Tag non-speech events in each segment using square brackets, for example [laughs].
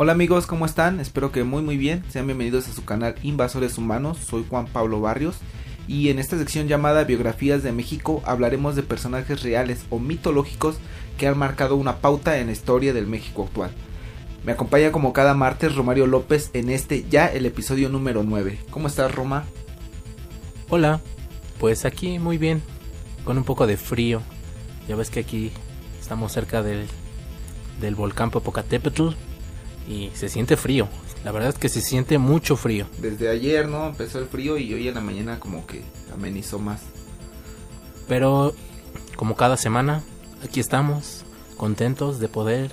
Hola amigos, ¿cómo están? Espero que muy muy bien. Sean bienvenidos a su canal Invasores Humanos. Soy Juan Pablo Barrios y en esta sección llamada Biografías de México hablaremos de personajes reales o mitológicos que han marcado una pauta en la historia del México actual. Me acompaña como cada martes Romario López en este ya el episodio número 9. ¿Cómo estás Roma? Hola, pues aquí muy bien, con un poco de frío. Ya ves que aquí estamos cerca del, del volcán Popocatépetl y se siente frío. La verdad es que se siente mucho frío. Desde ayer, ¿no? Empezó el frío y hoy en la mañana como que amenizó más. Pero como cada semana, aquí estamos, contentos de poder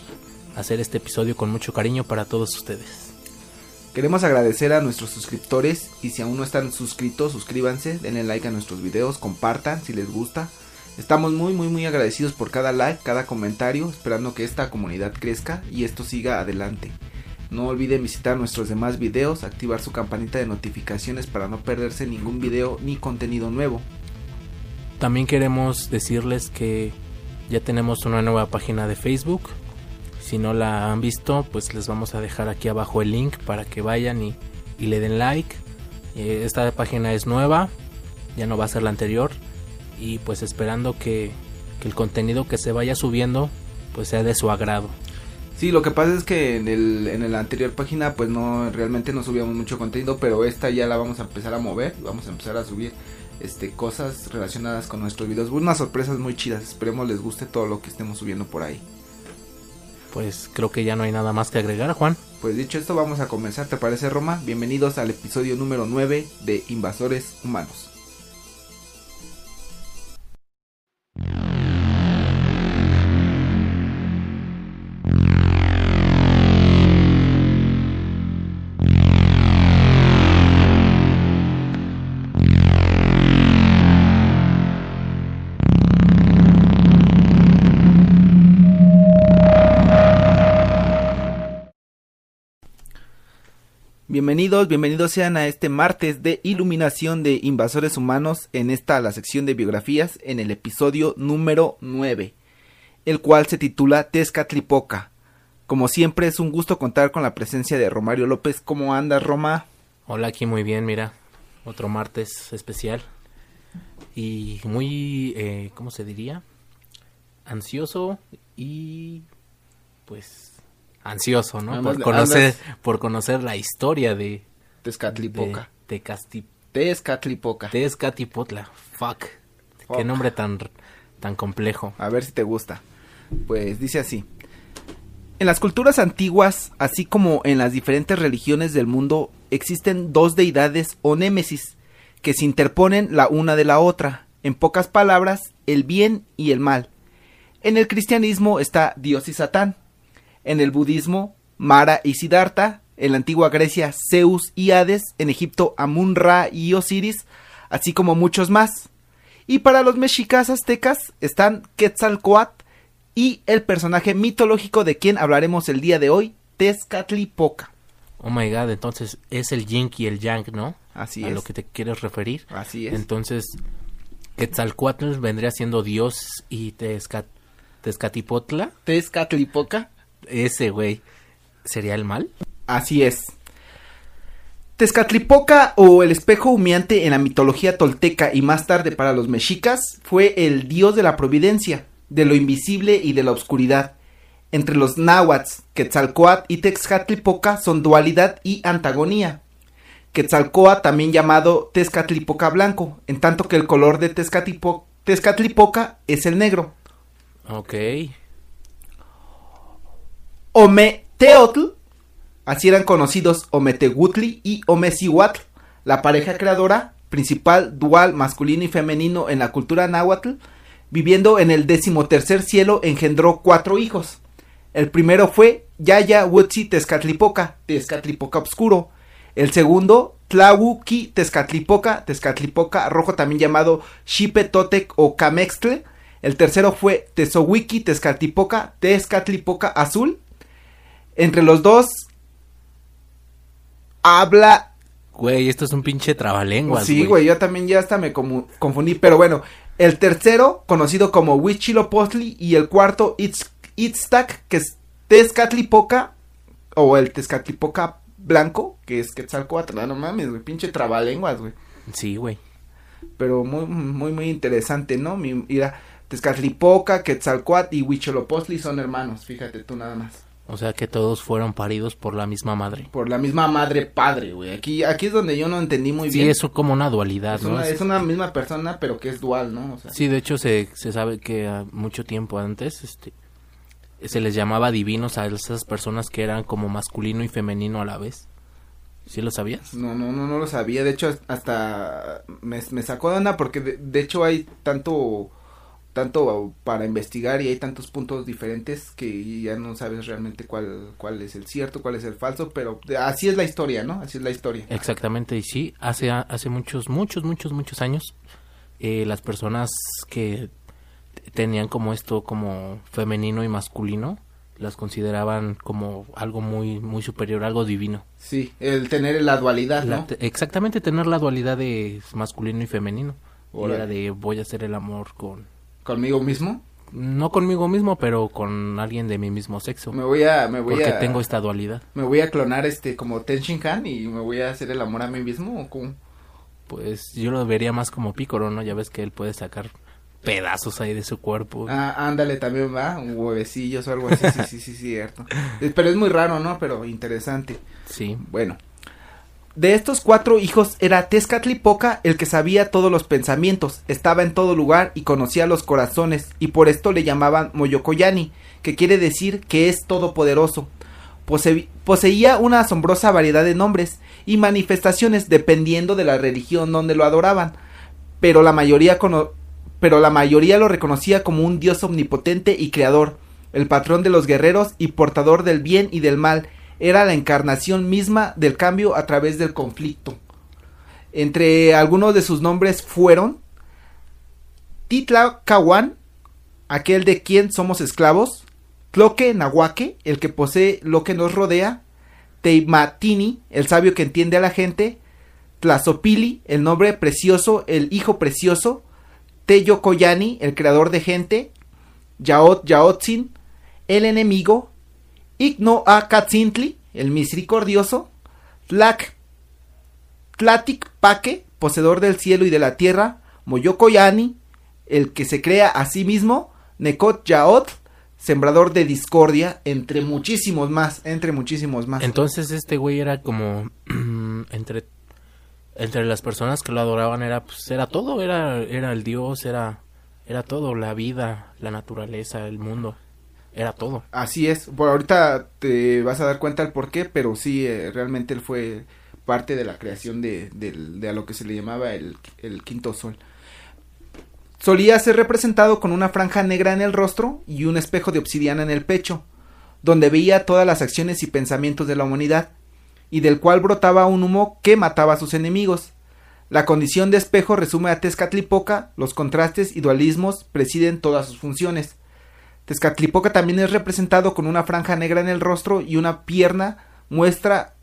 hacer este episodio con mucho cariño para todos ustedes. Queremos agradecer a nuestros suscriptores y si aún no están suscritos, suscríbanse, denle like a nuestros videos, compartan si les gusta. Estamos muy muy muy agradecidos por cada like, cada comentario, esperando que esta comunidad crezca y esto siga adelante. No olviden visitar nuestros demás videos, activar su campanita de notificaciones para no perderse ningún video ni contenido nuevo. También queremos decirles que ya tenemos una nueva página de Facebook. Si no la han visto, pues les vamos a dejar aquí abajo el link para que vayan y, y le den like. Eh, esta página es nueva, ya no va a ser la anterior. Y pues esperando que, que el contenido que se vaya subiendo pues sea de su agrado. Sí, lo que pasa es que en el en la anterior página pues no realmente no subíamos mucho contenido, pero esta ya la vamos a empezar a mover, vamos a empezar a subir este cosas relacionadas con nuestros videos, unas sorpresas muy chidas, esperemos les guste todo lo que estemos subiendo por ahí. Pues creo que ya no hay nada más que agregar, Juan. Pues dicho esto, vamos a comenzar, ¿te parece Roma? Bienvenidos al episodio número 9 de Invasores Humanos. Bienvenidos, bienvenidos sean a este martes de iluminación de invasores humanos en esta la sección de biografías en el episodio número 9, el cual se titula Tezcatlipoca. Como siempre es un gusto contar con la presencia de Romario López. ¿Cómo andas, Roma? Hola, aquí muy bien, mira, otro martes especial y muy, eh, ¿cómo se diría? Ansioso y pues ansioso, ¿no? Por conocer, andas- por conocer la historia de Tezcatlipoca. de Tezcatlipoca. Fuck. Qué nombre tan tan complejo. A ver si te gusta. Pues dice así. En las culturas antiguas, así como en las diferentes religiones del mundo, existen dos deidades o némesis que se interponen la una de la otra. En pocas palabras, el bien y el mal. En el cristianismo está Dios y Satán. En el budismo, Mara y Siddhartha. En la antigua Grecia, Zeus y Hades. En Egipto, Amun-Ra y Osiris. Así como muchos más. Y para los mexicas aztecas están Quetzalcoatl y el personaje mitológico de quien hablaremos el día de hoy, Tezcatlipoca. Oh my god, entonces es el yin y el yang, ¿no? Así a es. lo que te quieres referir. Así es. Entonces, Quetzalcoatl vendría siendo Dios y Tezcat Tezcatipotla, Tezcatlipoca. Ese güey, ¿sería el mal? Así es. Tezcatlipoca o el espejo humeante en la mitología tolteca y más tarde para los mexicas fue el dios de la providencia, de lo invisible y de la oscuridad. Entre los náhuatl, Quetzalcoatl y Tezcatlipoca son dualidad y antagonía. Quetzalcoatl también llamado Tezcatlipoca blanco, en tanto que el color de Tezcatlipo- Tezcatlipoca es el negro. Ok. Ometeotl, así eran conocidos Ometeotli y Omecihuatl, la pareja creadora principal dual masculino y femenino en la cultura náhuatl, viviendo en el decimotercer cielo engendró cuatro hijos. El primero fue Yaya Wutzi Tezcatlipoca, Tezcatlipoca oscuro. El segundo, Tlahuki Tezcatlipoca, Tezcatlipoca rojo también llamado Xipe Totec o Camextle. El tercero fue Tezowiki Tezcatlipoca, Tezcatlipoca azul. Entre los dos habla Güey, esto es un pinche trabalenguas, Sí, güey, yo también ya hasta me confundí, pero bueno, el tercero, conocido como Huitzilopochtli, y el cuarto, Itz- Itztac, que es Tezcatlipoca, o el Tezcatlipoca blanco, que es Quetzalcoatl, no, no mames, güey, pinche trabalenguas, güey. Sí, güey. Pero muy, muy, muy interesante, ¿no? Mi, mira, Tezcatlipoca, Quetzalcoatl y Huicholopochtli son hermanos, fíjate tú nada más. O sea que todos fueron paridos por la misma madre. Por la misma madre padre, güey. Aquí, aquí es donde yo no entendí muy Sí, bien. eso como una dualidad, es, ¿no? una, Es- una misma persona, pero que es dual, ¿no? O sea, Sí, de hecho se, se sabe que a mucho tiempo antes este, se les llamaba divinos a esas personas que eran como masculino y femenino a la vez. ¿Sí lo sabías? No, no, no, no lo sabía. De hecho, hasta me, me sacó de onda porque de, de hecho hay tanto, tanto para investigar y hay tantos puntos diferentes que ya no sabes realmente cuál, cuál es el cierto, cuál es el falso, pero así es la historia, ¿no? Así es la historia. Exactamente, y sí, hace, hace muchos, muchos, muchos, muchos años, eh, las personas que tenían como esto, como femenino y masculino, las consideraban como algo muy, muy superior, algo divino. Sí, el tener la dualidad, ¿no? te- exactamente, tener la dualidad de masculino y femenino. Y Órale. era de voy a hacer el amor con, Conmigo mismo. no conmigo mismo, pero con alguien de mi mismo sexo. Me voy a, me voy porque a, tengo esta dualidad. me voy a clonar este como Ten Shin Han y me voy a hacer el amor a mí mismo o cómo? Pues yo lo vería más como Pícoro, ¿no? Ya ves que él puede sacar pedazos ahí de su cuerpo. Ah, ándale también va, un huevecillos o algo así, sí, sí, sí, cierto. [laughs] Pero es muy raro, ¿no? Pero interesante. Sí. Bueno. De estos cuatro hijos era Tezcatlipoca el que sabía todos los pensamientos, estaba en todo lugar y conocía los corazones, y por esto le llamaban Moyocoyani, que quiere decir que es todopoderoso. Pose- poseía una asombrosa variedad de nombres y manifestaciones dependiendo de la religión donde lo adoraban, pero la mayoría pero la mayoría lo reconocía como un dios omnipotente y creador, el patrón de los guerreros y portador del bien y del mal, era la encarnación misma del cambio a través del conflicto. Entre algunos de sus nombres fueron Titlacahuán, aquel de quien somos esclavos, Tloque Nahuaque, el que posee lo que nos rodea, Teimatini, el sabio que entiende a la gente, Tlazopili, el nombre precioso, el hijo precioso, Teyocoyani, el creador de gente, Yaot Yaotzin, el enemigo, Igno Acatzintli, el misericordioso, Tlac, Tlatic Paque, poseedor del cielo y de la tierra, Moyocoyani, el que se crea a sí mismo, Necot Yaot, sembrador de discordia, entre muchísimos más, entre muchísimos más. Entonces este güey era como [clears throat] entre entre las personas que lo adoraban era pues era todo, era era el dios, era era todo, la vida, la naturaleza, el mundo. Era todo. Así es, por ahorita te vas a dar cuenta el por qué, pero sí, eh, realmente él fue parte de la creación de, de a lo que se le llamaba el, el quinto sol. Solía ser representado con una franja negra en el rostro y un espejo de obsidiana en el pecho, donde veía todas las acciones y pensamientos de la humanidad, y del cual brotaba un humo que mataba a sus enemigos. La condición de espejo resume a Tezcatlipoca, los contrastes y dualismos presiden todas sus funciones. Tezcatlipoca también es representado con una franja negra en el rostro y una pierna muestra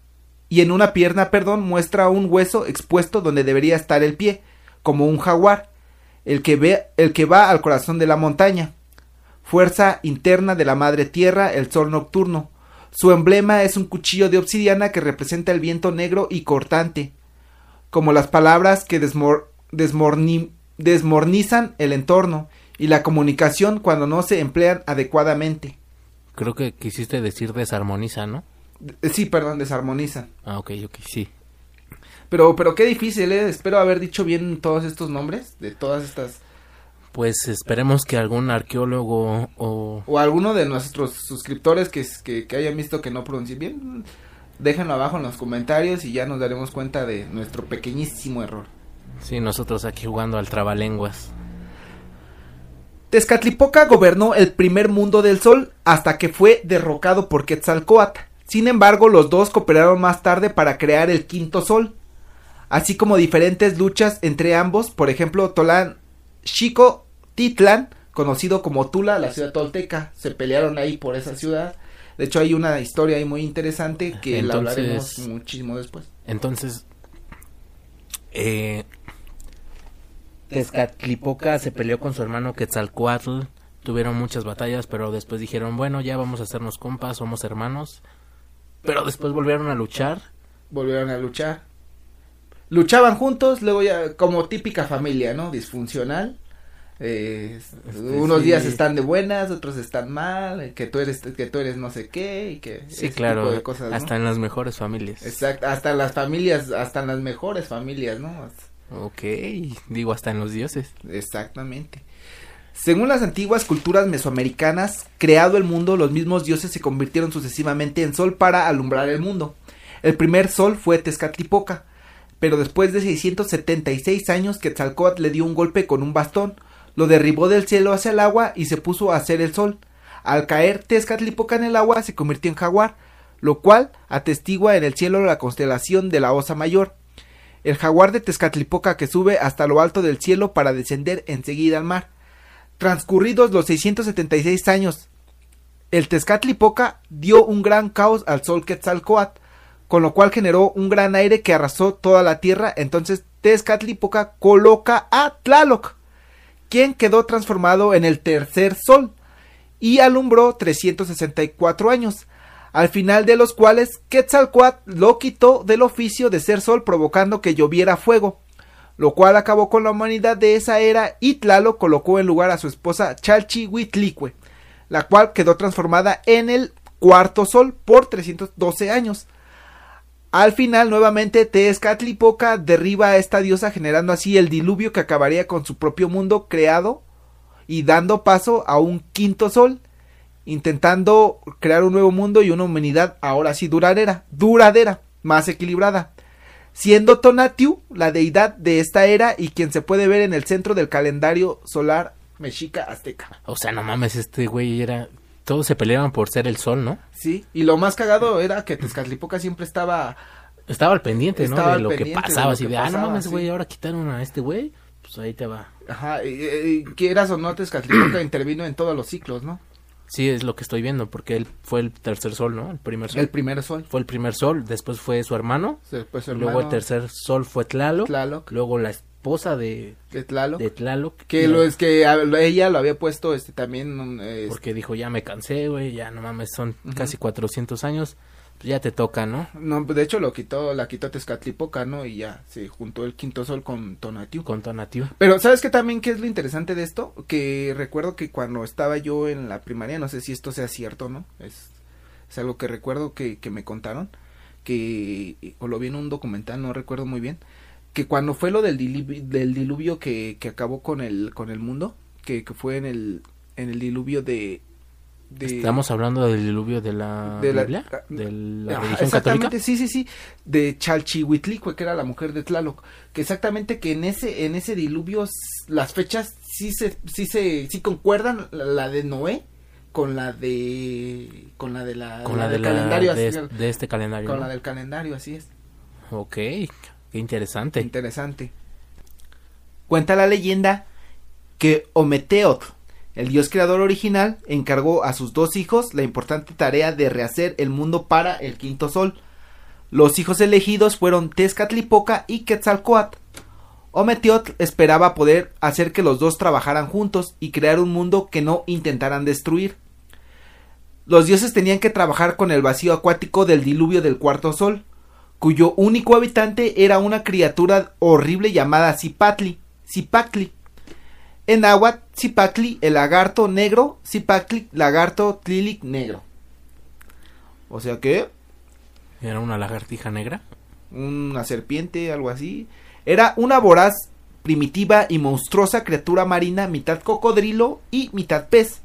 y en una pierna, perdón, muestra un hueso expuesto donde debería estar el pie, como un jaguar, el que ve el que va al corazón de la montaña. Fuerza interna de la madre tierra, el sol nocturno. Su emblema es un cuchillo de obsidiana que representa el viento negro y cortante, como las palabras que desmor- desmorni- desmornizan el entorno y la comunicación cuando no se emplean adecuadamente. Creo que quisiste decir desarmoniza, ¿no? Eh, Sí, perdón, desarmonizan. Ah, ok, ok, sí. Pero, pero qué difícil, ¿eh? Espero haber dicho bien todos estos nombres de todas estas... Pues esperemos que algún arqueólogo o O alguno de nuestros suscriptores que, que, que hayan visto que no pronuncié bien, déjenlo abajo en los comentarios y ya nos daremos cuenta de nuestro pequeñísimo error. sí, nosotros aquí jugando al trabalenguas. Tezcatlipoca gobernó el primer mundo del sol hasta que fue derrocado por Quetzalcoatl. Sin embargo, los dos cooperaron más tarde para crear el quinto sol, así como diferentes luchas entre ambos, por ejemplo, Tolán Chico Titlan, conocido como Tula, la ciudad tolteca, se pelearon ahí por esa ciudad. De hecho, hay una historia ahí muy interesante que la hablaremos muchísimo después. Entonces, eh, Tezcatlipoca se peleó con su hermano Quetzalcoatl, tuvieron muchas batallas, pero después dijeron, bueno, ya vamos a hacernos compas, somos hermanos, Pero después volvieron a luchar. Volvieron a luchar. Luchaban juntos, luego ya como típica familia, ¿no? Disfuncional. Eh, Este, unos sí. días están de buenas, otros están mal, que tú eres que tú eres no sé qué y que Sí, ese claro. tipo de cosas, ¿no? Hasta en las mejores familias. Exacto, hasta las familias, hasta en las mejores familias, ¿no? Ok, digo hasta en los dioses. Exactamente. Según las antiguas culturas mesoamericanas, creado el mundo, los mismos dioses se convirtieron sucesivamente en sol para alumbrar el mundo. El primer sol fue Tezcatlipoca, pero después de 676 años Quetzalcóatl le dio un golpe con un bastón, lo derribó del cielo hacia el agua y se puso a hacer el sol. Al caer Tezcatlipoca en el agua se convirtió en jaguar, lo cual atestigua en el cielo la constelación de la Osa Mayor. El jaguar de Tezcatlipoca que sube hasta lo alto del cielo para descender enseguida al mar. Transcurridos los 676 años, el Tezcatlipoca dio un gran caos al sol Quetzalcoatl, con lo cual generó un gran aire que arrasó toda la tierra. Entonces Tezcatlipoca coloca a Tlaloc, quien quedó transformado en el tercer sol y alumbró 364 años, al final de los cuales Quetzalcoatl lo quitó del oficio de ser sol provocando que lloviera fuego, lo cual acabó con la humanidad de esa era y Tlaloc colocó en lugar a su esposa Chalchihuitlicue, la cual quedó transformada en el cuarto sol por 312 años. Al final, nuevamente, Tezcatlipoca derriba a esta diosa, generando así el diluvio que acabaría con su propio mundo creado y dando paso a un quinto sol, intentando crear un nuevo mundo y una humanidad ahora sí duradera, duradera, más equilibrada, siendo Tonatiuh la deidad de esta era y quien se puede ver en el centro del calendario solar mexica azteca. O sea, no mames, este güey era... Todos se peleaban por ser el sol, ¿no? Sí, y lo más cagado era que Tezcatlipoca siempre estaba Estaba al pendiente, ¿no? Estaba de lo que de pasaba. así de, ah, no mames, sí. güey, ahora quitaron a este güey. Pues ahí te va. Ajá, y quieras o no, Tezcatlipoca [clears throat] intervino en todos los ciclos, ¿no? Sí, es lo que estoy viendo, porque él fue el tercer sol, ¿no? El primer sol. El primer sol, Fue el primer sol, después fue su hermano, después su luego hermano, el tercer sol fue Tlaloc, Tlaloc, luego la esposa de, de Tlaloc, de Tlaloc. que lo es que a- ella lo había puesto este también eh, Porque dijo, ya me cansé, güey, ya no mames, son casi 400 años, ya te toca, ¿no? no, de hecho lo quitó, la quitó Tezcatlipoca, ¿no? Y ya se juntó el quinto sol con Tonatiuh. Con Tonatiuh. Pero, ¿sabes qué también qué es lo interesante de esto? Que recuerdo que cuando estaba yo en la primaria, no sé si esto sea cierto, ¿no? Es, es algo que recuerdo que, que me contaron, que, o lo vi en un documental, no recuerdo muy bien, que cuando fue lo del, diluvio, del diluvio que, que acabó con el, con el mundo, que, que fue en el, en el diluvio de... de Estamos hablando del diluvio de la, De la- Biblia, de la Ajá, religión exactamente, católica. sí, sí, sí, de Chalchihuitlicue, que era la mujer de Tlaloc, que exactamente que en ese, en ese diluvio las fechas sí se, sí se, sí concuerdan, la, la de Noé con la de, con la de la, Con la, de, del la, calendario, de, así, de este calendario. con ¿no? la del calendario, así es, Ok, qué interesante. interesante. Cuenta la leyenda que Ometeotl, el dios creador original, encargó a sus dos hijos la importante tarea de rehacer el mundo para el quinto sol. Los hijos elegidos fueron Tezcatlipoca y Quetzalcoatl. Ometeotl esperaba poder hacer que los dos trabajaran juntos y crear un mundo que no intentaran destruir. Los dioses tenían que trabajar con el vacío acuático del diluvio del cuarto sol, cuyo único habitante era una criatura horrible llamada Zipatli. En náhuatl, Zipactli, el lagarto negro, Zipactli, lagarto tlilic negro. O sea que Era una lagartija negra. una serpiente, algo así. Era una voraz, primitiva y monstruosa criatura marina, mitad cocodrilo y mitad pez.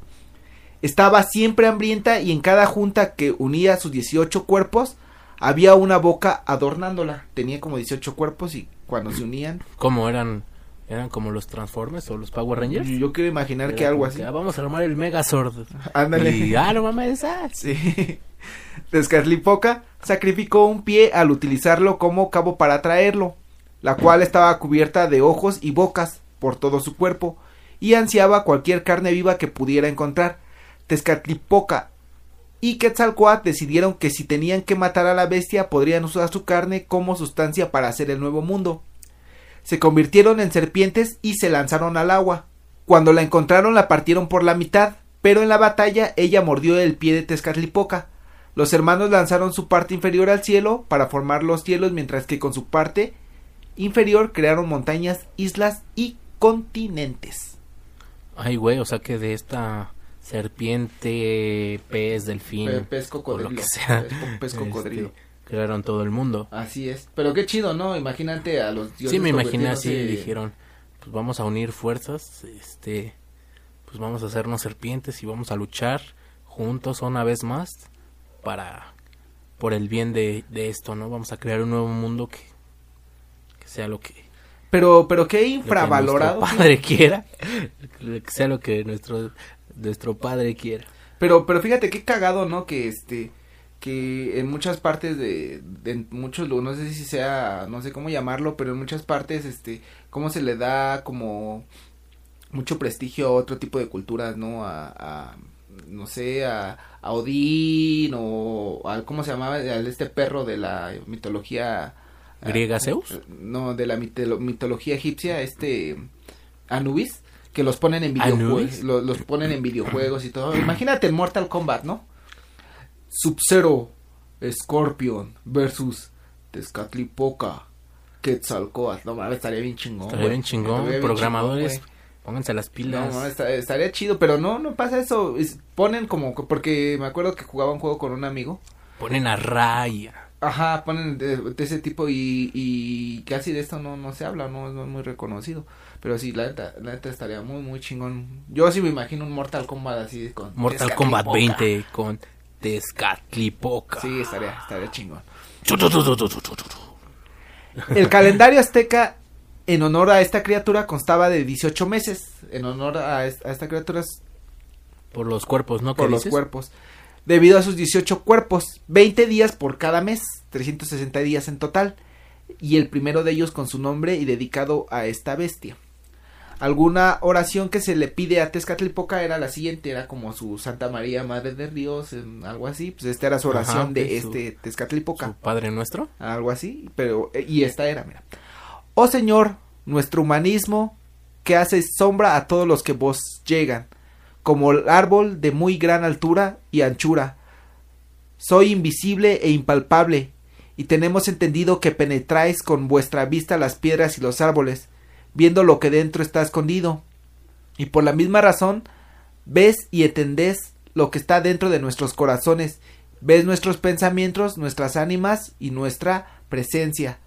Estaba siempre hambrienta y en cada junta que unía sus 18 cuerpos había una boca adornándola. Tenía como 18 cuerpos y cuando se unían, ¿Cómo eran? ¿Eran como los Transformers o los Power Rangers? yo quiero imaginar Era que algo así. "Ah, vamos a armar el Megazord. Ándale. Y, ah, no mames, ah, [laughs] Sí. Tezcatlipoca sacrificó un pie al utilizarlo como cabo para traerlo, la cual estaba cubierta de ojos y bocas por todo su cuerpo, y ansiaba cualquier carne viva que pudiera encontrar. Tezcatlipoca y Quetzalcoatl decidieron que si tenían que matar a la bestia podrían usar su carne como sustancia para hacer el nuevo mundo. Se convirtieron en serpientes y se lanzaron al agua. Cuando la encontraron la partieron por la mitad, pero en la batalla ella mordió el pie de Tezcatlipoca, Los hermanos lanzaron su parte inferior al cielo para formar los cielos, mientras que con su parte inferior crearon montañas, islas y continentes. Ay, güey, o sea que de esta serpiente, pez, delfín, Pe- pez o cocodrilo. lo que sea, pez este, cocodrilo. Crearon todo el mundo. Así es. Pero qué chido, ¿no? Imagínate a los dioses Sí, me imaginé así, convirtiéndose- dijeron, pues vamos a unir fuerzas, este, pues vamos a hacernos serpientes y vamos a luchar juntos una vez más para, por el bien de, de esto, ¿no? Vamos a crear un nuevo mundo que, que sea lo que, Pero, pero qué lo que infravalorado. nuestro padre quiera, que sea lo que nuestro, nuestro padre quiera. Pero, pero fíjate qué cagado, ¿no? Que este, que en muchas partes de, de muchos, no sé si sea, no sé cómo llamarlo, pero en muchas partes, este, cómo se le da como mucho prestigio a otro tipo de culturas, ¿no? A, a no sé, a, a Odín o al, ¿cómo se llamaba? Al este perro de la mitología. ¿Griega ah, Zeus? No, de la mitolo- mitología egipcia, este, Anubis, que los ponen en videojuegos, los, los ponen en videojuegos y todo. Imagínate Mortal Kombat, ¿no? Sub-Zero, Scorpion versus Tezcatlipoca, Quetzalcoatl. No mames, estaría bien chingón. Estaría bien chingón, Estaría bien programadores, chingón, pónganse las pilas. no, está- estaría chido, pero no, no pasa eso. Es- ponen como, porque me acuerdo que jugaba un juego con un amigo. Ponen a Raya. Ajá, ponen de, de ese tipo y, y casi de esto no, no se habla, no, no es muy reconocido. Pero sí, la neta, la neta estaría muy, muy chingón. Yo sí me imagino un Mortal Kombat así con... Mortal Kombat Tezcatlipoca. 20 con Tezcatlipoca. Sí, estaría, estaría chingón. El calendario azteca en honor a esta criatura constaba de 18 meses. En honor a, es- a esta criatura es Por los cuerpos, ¿no? ¿Qué por los dices? cuerpos. Debido a sus 18 cuerpos, 20 días por cada mes, 360 días en total. Y el primero de ellos con su nombre y dedicado a esta bestia. Alguna oración que se le pide a Tezcatlipoca era la siguiente, era como su Santa María Madre de Dios, en algo así. Pues esta era su Ajá, oración de su- este Tezcatlipoca. ¿Su Padre Nuestro? algo así, pero eh, y esta era, mira. Oh Señor, nuestro humanismo que hace sombra a todos los que vos llegan, como el árbol de muy gran altura y anchura. Soy invisible e impalpable, y tenemos entendido que penetráis con vuestra vista las piedras y los árboles, viendo lo que dentro está escondido. Y por la misma razón, ves y entendés lo que está dentro de nuestros corazones, ves nuestros pensamientos, nuestras ánimas y nuestra presencia.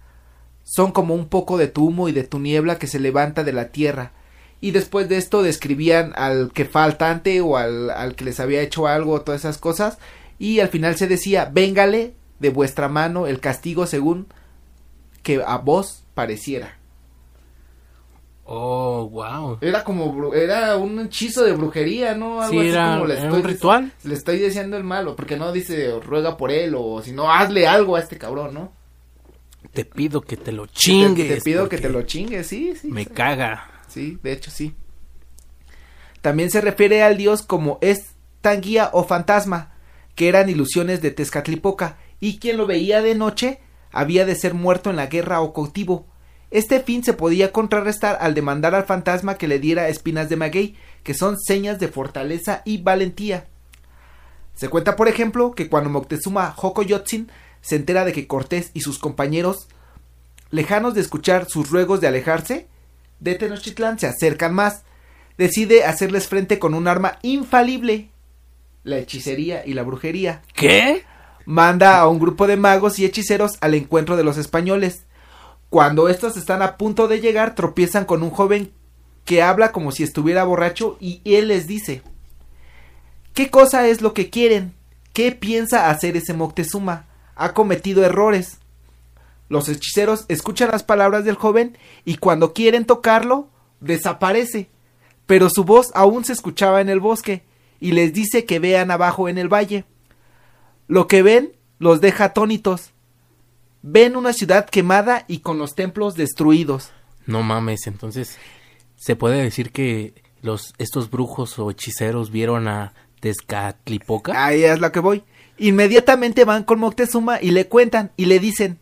Son como un poco de tu humo y de tu niebla que se levanta de la tierra. Y después de esto describían al que faltante o al, al que les había hecho algo, todas esas cosas. Y al final se decía, véngale de vuestra mano el castigo según que a vos pareciera. Oh, wow. Era como, era un hechizo de brujería, ¿no? Algo Sí, así era, como le estoy un ritual. le estoy diciendo el malo, porque no dice ruega por él o si no hazle algo a este cabrón, ¿no? Te pido que te lo chingues. Te, pido que te lo chingues, sí, sí. Me sí. caga. Sí, de hecho sí. También se refiere al dios como es tanguía o fantasma, que eran ilusiones de Tezcatlipoca, y quien lo veía de noche había de ser muerto en la guerra o cautivo. Este fin se podía contrarrestar al demandar al fantasma que le diera espinas de maguey, que son señas de fortaleza y valentía. Se cuenta, por ejemplo, que cuando Moctezuma Jocoyotzin se entera de que Cortés y sus compañeros, lejanos de escuchar sus ruegos de alejarse, de Tenochtitlán se acercan más, decide hacerles frente con un arma infalible, la hechicería y la brujería. ¿Qué? Manda a un grupo de magos y hechiceros al encuentro de los españoles. Cuando estos están a punto de llegar, tropiezan con un joven que habla como si estuviera borracho y él les dice ¿Qué cosa es lo que quieren? ¿Qué piensa hacer ese Moctezuma? Ha cometido errores. Los hechiceros escuchan las palabras del joven y cuando quieren tocarlo, desaparece. Pero su voz aún se escuchaba en el bosque y les dice que vean abajo en el valle. Lo que ven los deja atónitos. Ven una ciudad quemada y con los templos destruidos. No mames, entonces se puede decir que los estos brujos o hechiceros vieron a Tezcatlipoca. Ahí es lo que voy. Inmediatamente van con Moctezuma y le cuentan y le dicen,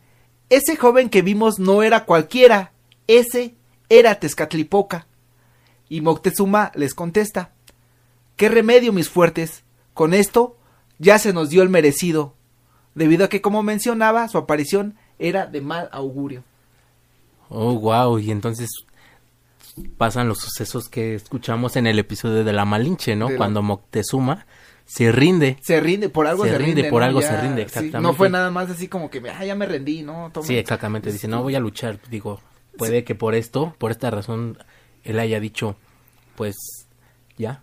ese joven que vimos no era cualquiera, ese era Tezcatlipoca. Y Moctezuma les contesta, ¿qué remedio mis fuertes? Con esto ya se nos dio el merecido, debido a que, como mencionaba, su aparición era de mal augurio. Oh, wow, y entonces pasan los sucesos que escuchamos en el episodio de la Malinche, ¿no? De la- Cuando Moctezuma se rinde. Se rinde, por algo se, Se rinde, por ¿no? algo Ya, se rinde, sí, exactamente. no fue nada más así como que, ah, ya me rendí, ¿no? Toma. Sí, exactamente. Dice, no voy a luchar. Digo, puede que por esto, por esta razón, él haya dicho, pues, ya.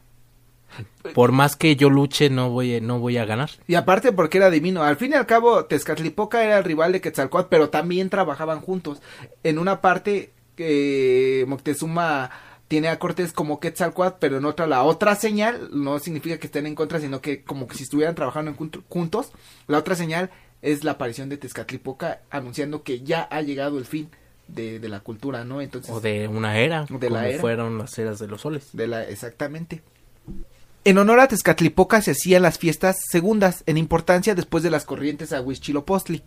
Por más que yo luche, no voy, no voy a ganar. Y aparte porque era divino. Al fin y al cabo, Tezcatlipoca era el rival de Quetzalcóatl, pero también trabajaban juntos. En una parte, que Moctezuma tiene a Cortés como Quetzalcóatl, pero en otra, la otra señal, no significa que estén en contra, sino que como que si estuvieran trabajando en junto- juntos, la otra señal es la aparición de Tezcatlipoca anunciando que ya ha llegado el fin de, de la cultura, ¿no? Entonces, O de una era, De la como era. fueron las eras de los soles. de la, exactamente. En honor a Tezcatlipoca se hacían las fiestas segundas en importancia después de las corrientes a Huichilopostli.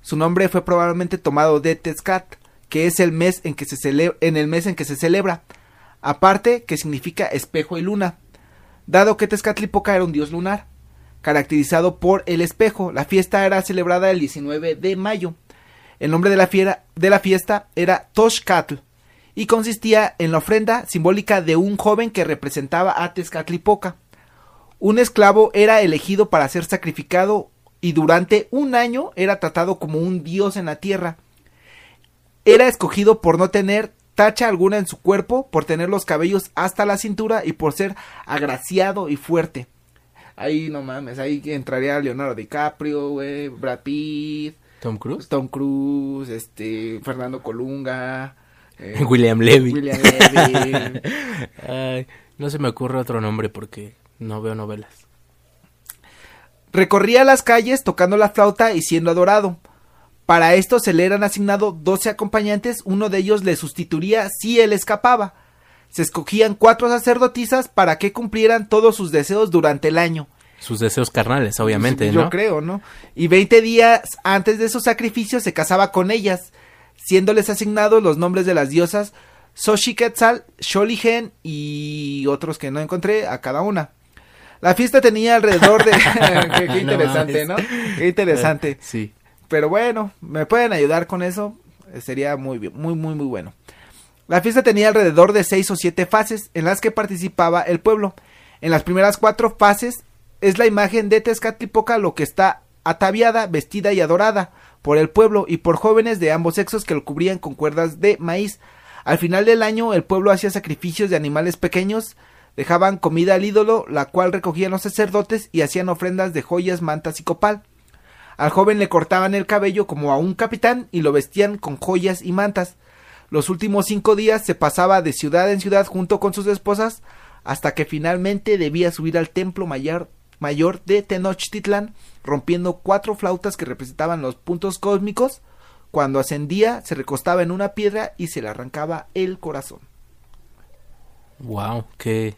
Su nombre fue probablemente tomado de Tezcat, que es el mes en que se celebra, en el mes en que se celebra, aparte que significa espejo y luna, dado que Tezcatlipoca era un dios lunar, caracterizado por el espejo. La fiesta era celebrada el 19 de mayo. El nombre de la, de la fiesta era Toshcatl y consistía en la ofrenda simbólica de un joven que representaba a Tezcatlipoca. Un esclavo era elegido para ser sacrificado y durante un año era tratado como un dios en la tierra. Era escogido por no tener tacha alguna en su cuerpo, por tener los cabellos hasta la cintura y por ser agraciado y fuerte. Ahí no mames, ahí entraría Leonardo DiCaprio, güey, Brad Pitt, Tom Cruise. Tom Cruise, este, Fernando Colunga, eh, [laughs] William Levy. William Levy. [laughs] Ay, no se me ocurre otro nombre porque no veo novelas. Recorría las calles tocando la flauta y siendo adorado. Para esto se le eran asignados 12 acompañantes, uno de ellos le sustituiría si él escapaba. Se escogían cuatro sacerdotisas para que cumplieran todos sus deseos durante el año. Sus deseos carnales, obviamente, Yo ¿no? creo, ¿no? Y 20 días antes de sus sacrificios se casaba con ellas, siéndoles asignados los nombres de las diosas Xochiquetzal, Xoligen y otros que no encontré a cada una. La fiesta tenía alrededor de... [laughs] [laughs] qué, qué interesante, ¿no? Qué interesante. Sí. Pero bueno, me pueden ayudar con eso. eh, Sería muy muy, muy, muy bueno. La fiesta tenía alrededor de seis o siete fases en las que participaba el pueblo. En las primeras cuatro fases es la imagen de Tezcatlipoca lo que está ataviada, vestida y adorada por el pueblo y por jóvenes de ambos sexos que lo cubrían con cuerdas de maíz. Al final del año el pueblo hacía sacrificios de animales pequeños, dejaban comida al ídolo, la cual recogían los sacerdotes y hacían ofrendas de joyas, mantas y copal. Al joven le cortaban el cabello como a un capitán y lo vestían con joyas y mantas. Los últimos cinco días se pasaba de ciudad en ciudad junto con sus esposas hasta que finalmente debía subir al templo mayor, mayor de Tenochtitlan rompiendo cuatro flautas que representaban los puntos cósmicos. Cuando ascendía se recostaba en una piedra y se le arrancaba el corazón. Wow, qué.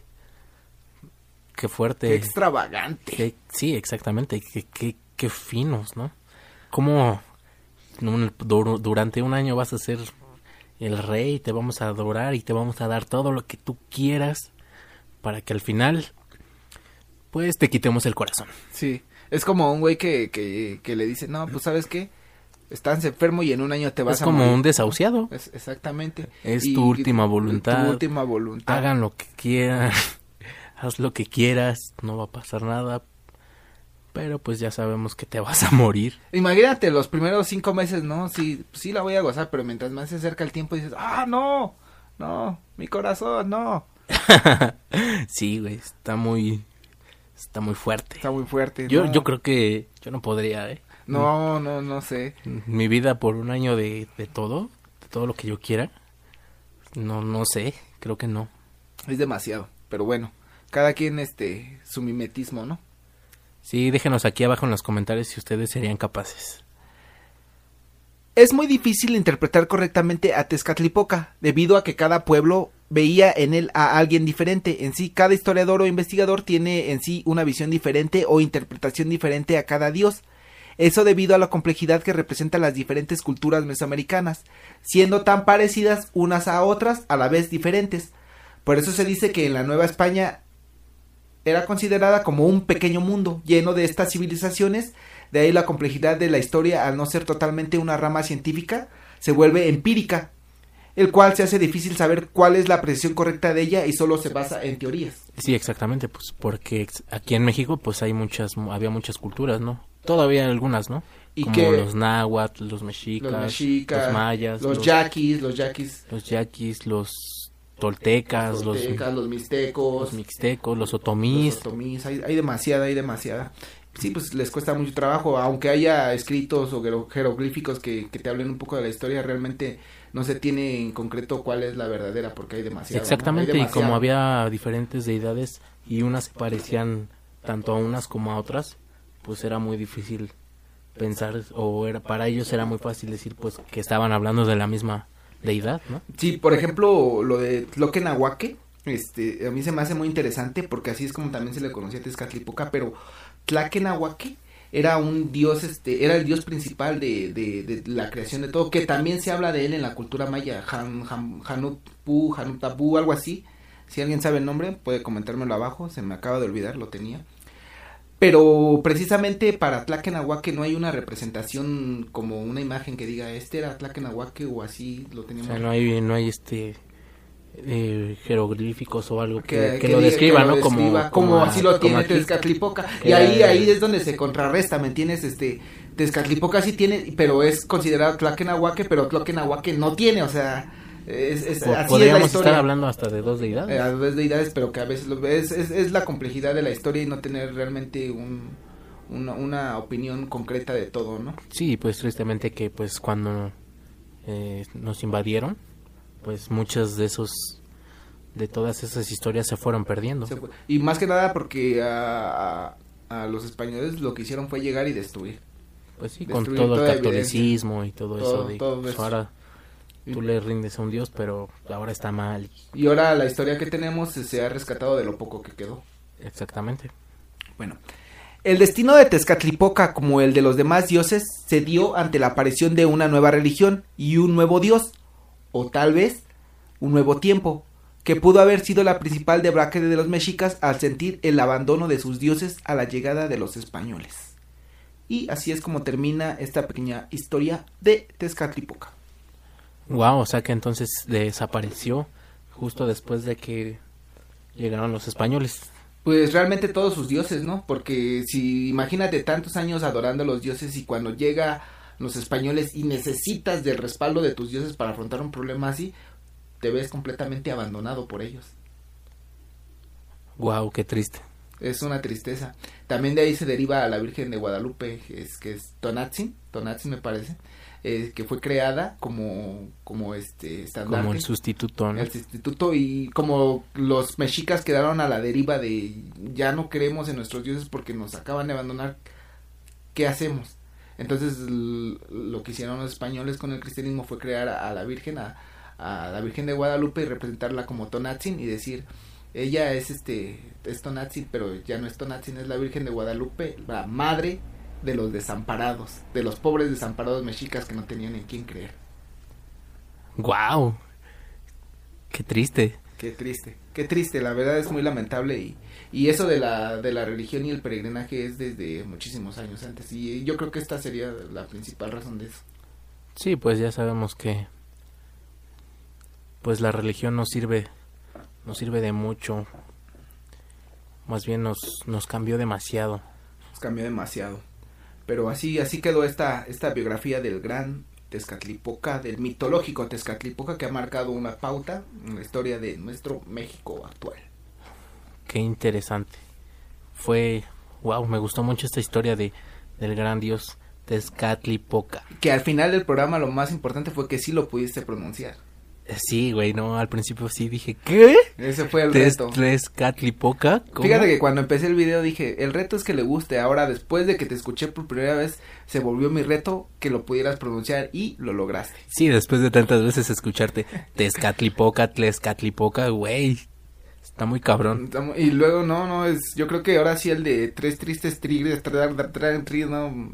Qué fuerte. Qué extravagante. Qué- sí, exactamente. Qué, qué, qué finos, ¿no? ¿Cómo durante un año vas a ser el rey? Te vamos a adorar y te vamos a dar todo lo que tú quieras para que al final, pues te quitemos el corazón. Sí, es como un güey que, que, que le dice, no, pues sabes qué, estás enfermo y en un año te vas Es a como morir". un desahuciado. Es- exactamente. Es Y- tu última voluntad. Tu última voluntad. Hagan lo que quieran, [laughs] haz lo que quieras, no va a pasar nada. Pero pues ya sabemos que te vas a morir. Imagínate los primeros cinco meses, ¿no? Sí, sí la voy a gozar, pero mientras más se acerca el tiempo dices, ah, no, no, mi corazón, no. [laughs] sí, güey, está muy está muy fuerte. Está muy fuerte. Yo no. yo creo que yo no podría, ¿eh? No, no, no sé. Mi vida por un año de, de todo, de todo lo que yo quiera. No no sé, creo que no. Es demasiado, pero bueno, cada quien, este, su mimetismo, ¿no? Sí, déjenos aquí abajo en los comentarios si ustedes serían capaces. Es muy difícil interpretar correctamente a Tezcatlipoca, debido a que cada pueblo veía en él a alguien diferente. En sí, cada historiador o investigador tiene en sí una visión diferente o interpretación diferente a cada dios. Eso debido a la complejidad que representan las diferentes culturas mesoamericanas, siendo tan parecidas unas a otras, a la vez diferentes. Por eso se dice que en la Nueva España era considerada como un pequeño mundo lleno de estas civilizaciones De ahí la complejidad de la historia, al no ser totalmente una rama científica, se vuelve empírica, el cual se hace difícil saber cuál es la precisión correcta de ella y solo se basa en teorías. Sí, exactamente, pues porque aquí en México pues hay muchas, había muchas culturas, ¿no? Todavía algunas, ¿no? Y Como que los náhuatl, los mexicas, los, mayas, los, yaquis, los yaquis. Los yaquis, los toltecas, los, los, mixtecos, los mixtecos, los otomís. Los otomís, hay, hay demasiada, hay demasiada sí, pues les cuesta mucho trabajo, aunque haya escritos o jeroglíficos que, que, te hablen un poco de la historia, realmente no se tiene en concreto cuál es la verdadera, porque hay demasiado. Exactamente, y como había diferentes deidades y unas parecían tanto a unas como a otras, pues era muy difícil pensar, o era para ellos era muy fácil decir pues que estaban hablando de la misma deidad, ¿no? Sí, por ejemplo, lo de Tloquenahuaque, este, a mí se me hace muy interesante porque así es como también se le conocía a Tezcatlipoca, pero Tlaquenahuaque era un dios, este, era el dios principal de, de, la creación de todo, que también se habla de él en la cultura maya, Han, Hanutpu, Hanutapu, algo así. Si alguien sabe el nombre, puede comentármelo abajo, se me acaba de olvidar, lo tenía. Pero precisamente para Tlaquenahuaque no hay una representación como una imagen que diga, este era Tlaquenahuaque o así lo teníamos. O sea, no hay, no hay este eh, jeroglíficos o algo que, lo describa, ¿no? como, como, así lo tiene Tezcatlipoca. Y ahí, ahí es donde se contrarresta, ¿me entiendes? Este, Tezcatlipoca sí tiene, pero es considerado Tlaquenahuaque, pero Tlaquenahuaque no tiene, o sea... Es, es, así Podríamos es la estar hablando hasta de dos deidades. Eh, dos deidades, pero que a veces lo, es, es, la complejidad de la historia y no tener realmente un, una, una, opinión concreta de todo, ¿no? Sí, pues tristemente que pues cuando eh, nos invadieron, pues muchas de esos de todas esas historias se fueron perdiendo. y más que nada porque a, a, los españoles lo que hicieron fue llegar y destruir. Pues sí, con todo el catolicismo y todo, eso. De, pues ahora tú le rindes a un dios, pero ahora está mal. Y ahora la historia que tenemos se ha rescatado de lo poco que quedó. Exactamente. Bueno, el destino de Tezcatlipoca, como el de los demás dioses, se dio ante la aparición de una nueva religión y un nuevo dios, o tal vez un nuevo tiempo, que pudo haber sido la principal debacle de los mexicas al sentir el abandono de sus dioses a la llegada de los españoles. Y así es como termina esta pequeña historia de Tezcatlipoca. Wow, o sea que entonces desapareció justo después de que llegaron los españoles. Pues realmente todos sus dioses, ¿no? Porque si imagínate tantos años adorando a los dioses y cuando llega los españoles y necesitas del respaldo de tus dioses para afrontar un problema así, te ves completamente abandonado por ellos. Wow, qué triste. Es una tristeza. También de ahí se deriva a la Virgen de Guadalupe, es que es Tonatzin, Tonatzin me parece, eh, que fue creada como como este estandarte. Como el sustituto, El sustituto y como los mexicas quedaron a la deriva de ya no creemos en nuestros dioses porque nos acaban de abandonar, ¿qué hacemos? Entonces lo que hicieron los españoles con el cristianismo fue crear a, la Virgen, a, la Virgen de Guadalupe y representarla como Tonatzin y decir, ella es este, es Tonatzin, pero ya no es Tonatzin, es la Virgen de Guadalupe, la madre de los desamparados, de los pobres desamparados mexicas que no tenían en quién creer. Wow. Qué triste. Qué triste, qué triste, la verdad es muy lamentable y, y eso de la, de la religión y el peregrinaje es desde muchísimos años antes y yo creo que esta sería la principal razón de eso. Sí, pues ya sabemos que pues la religión nos sirve nos sirve de mucho. Más bien nos nos cambió demasiado. Nos cambió demasiado. Pero así así quedó esta esta biografía del gran Tezcatlipoca, del mitológico Tezcatlipoca que ha marcado una pauta en la historia de nuestro México actual. Qué interesante. Fue, wow, me gustó mucho esta historia de del gran dios Tezcatlipoca. Que al final del programa lo más importante fue que sí lo pudiste pronunciar. Sí, güey, no, al principio sí dije, ¿qué? Ese fue el reto. ¿Tres Catlipoca? Fíjate que cuando empecé el video dije, el reto es que le guste. Ahora, después de que te escuché por primera vez, se volvió mi reto que lo pudieras pronunciar y lo lograste. Sí, después de tantas veces escucharte Tezcatlipoca, Tlescatlipoca, güey. Está muy cabrón. Y luego, no, no, es, yo creo que ahora sí el de tres tristes tigres, no,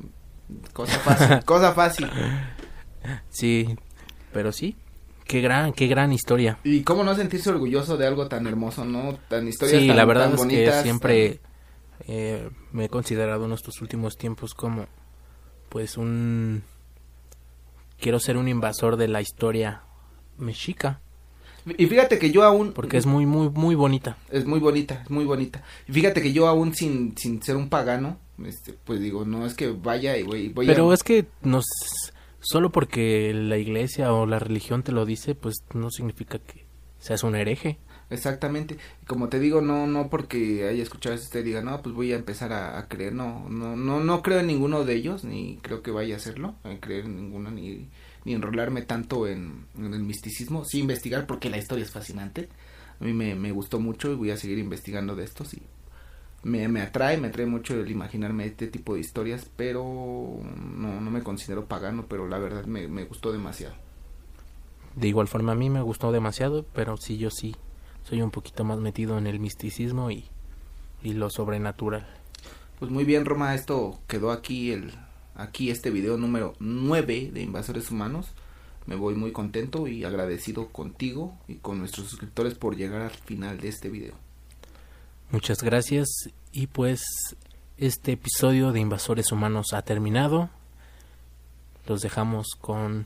cosa fácil, [laughs] cosa fácil. Sí, pero sí, Qué gran, qué gran historia. Y cómo no sentirse orgulloso de algo tan hermoso, ¿no? Tan historias sí, la verdad es que siempre eh, me he considerado en estos últimos tiempos como pues un quiero ser un invasor de la historia mexica. Y fíjate que yo aún... Porque es muy, muy, muy bonita. Es muy bonita, es muy bonita. Y fíjate que yo aún sin, sin ser un pagano, este, pues digo, no es que vaya y voy, voy Pero es que nos... Solo porque la iglesia o la religión te lo dice, pues no significa que seas un hereje. Exactamente. Como te digo, no no porque haya escuchado eso usted diga, no, pues voy a empezar a, creer. No, no, no, no creo en ninguno de ellos, ni creo que vaya a hacerlo, creer en ninguno, ni ni enrolarme tanto en, el misticismo, sí investigar porque la historia es fascinante. A mí me, me gustó mucho y voy a seguir investigando de esto, sí. Me, me atrae, me atrae mucho el imaginarme este tipo de historias, pero no, no me considero pagano, pero la verdad me, me gustó demasiado. De igual forma a mí me gustó demasiado, pero sí yo sí soy un poquito más metido en el misticismo y, y lo sobrenatural. Pues muy bien, Roma, esto quedó aquí el, aquí este video número 9 de Invasores Humanos. Me voy muy contento y agradecido contigo y con nuestros suscriptores por llegar al final de este video. Muchas gracias y pues este episodio de Invasores Humanos ha terminado. Los dejamos con...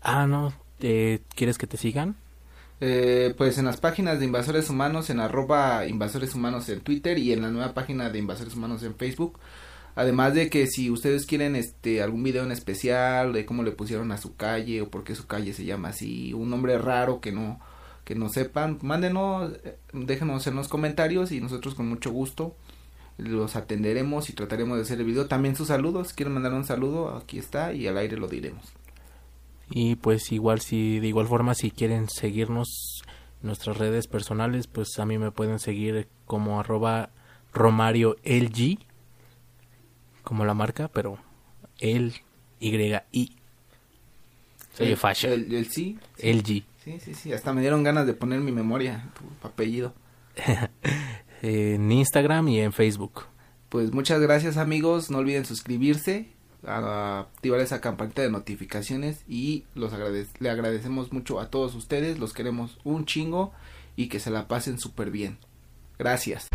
Ah, no, eh, ¿quieres que te sigan? Eh, pues en las páginas de Invasores Humanos, en arroba Invasores Humanos en Twitter y en la nueva página de Invasores Humanos en Facebook. Además de que si ustedes quieren este algún video en especial de cómo le pusieron a su calle o por qué su calle se llama así, un nombre raro que no que no sepan, mándenos, eh, déjenos en los comentarios y nosotros con mucho gusto los atenderemos y trataremos de hacer el video. También sus saludos, quieren mandar un saludo, aquí está y al aire lo diremos. Y pues igual si de igual forma si quieren seguirnos en nuestras redes personales, pues a mí me pueden seguir como arroba Romario LG como la marca, pero el Y-I. Soy el, fashion. El, el sí. El G. Sí, sí, sí. Hasta me dieron ganas de poner mi memoria, tu apellido. [laughs] en Instagram y en Facebook. Pues muchas gracias amigos. No olviden suscribirse, activar esa campanita de notificaciones y los le agradecemos mucho a todos ustedes. Los queremos un chingo y que se la pasen súper bien. Gracias.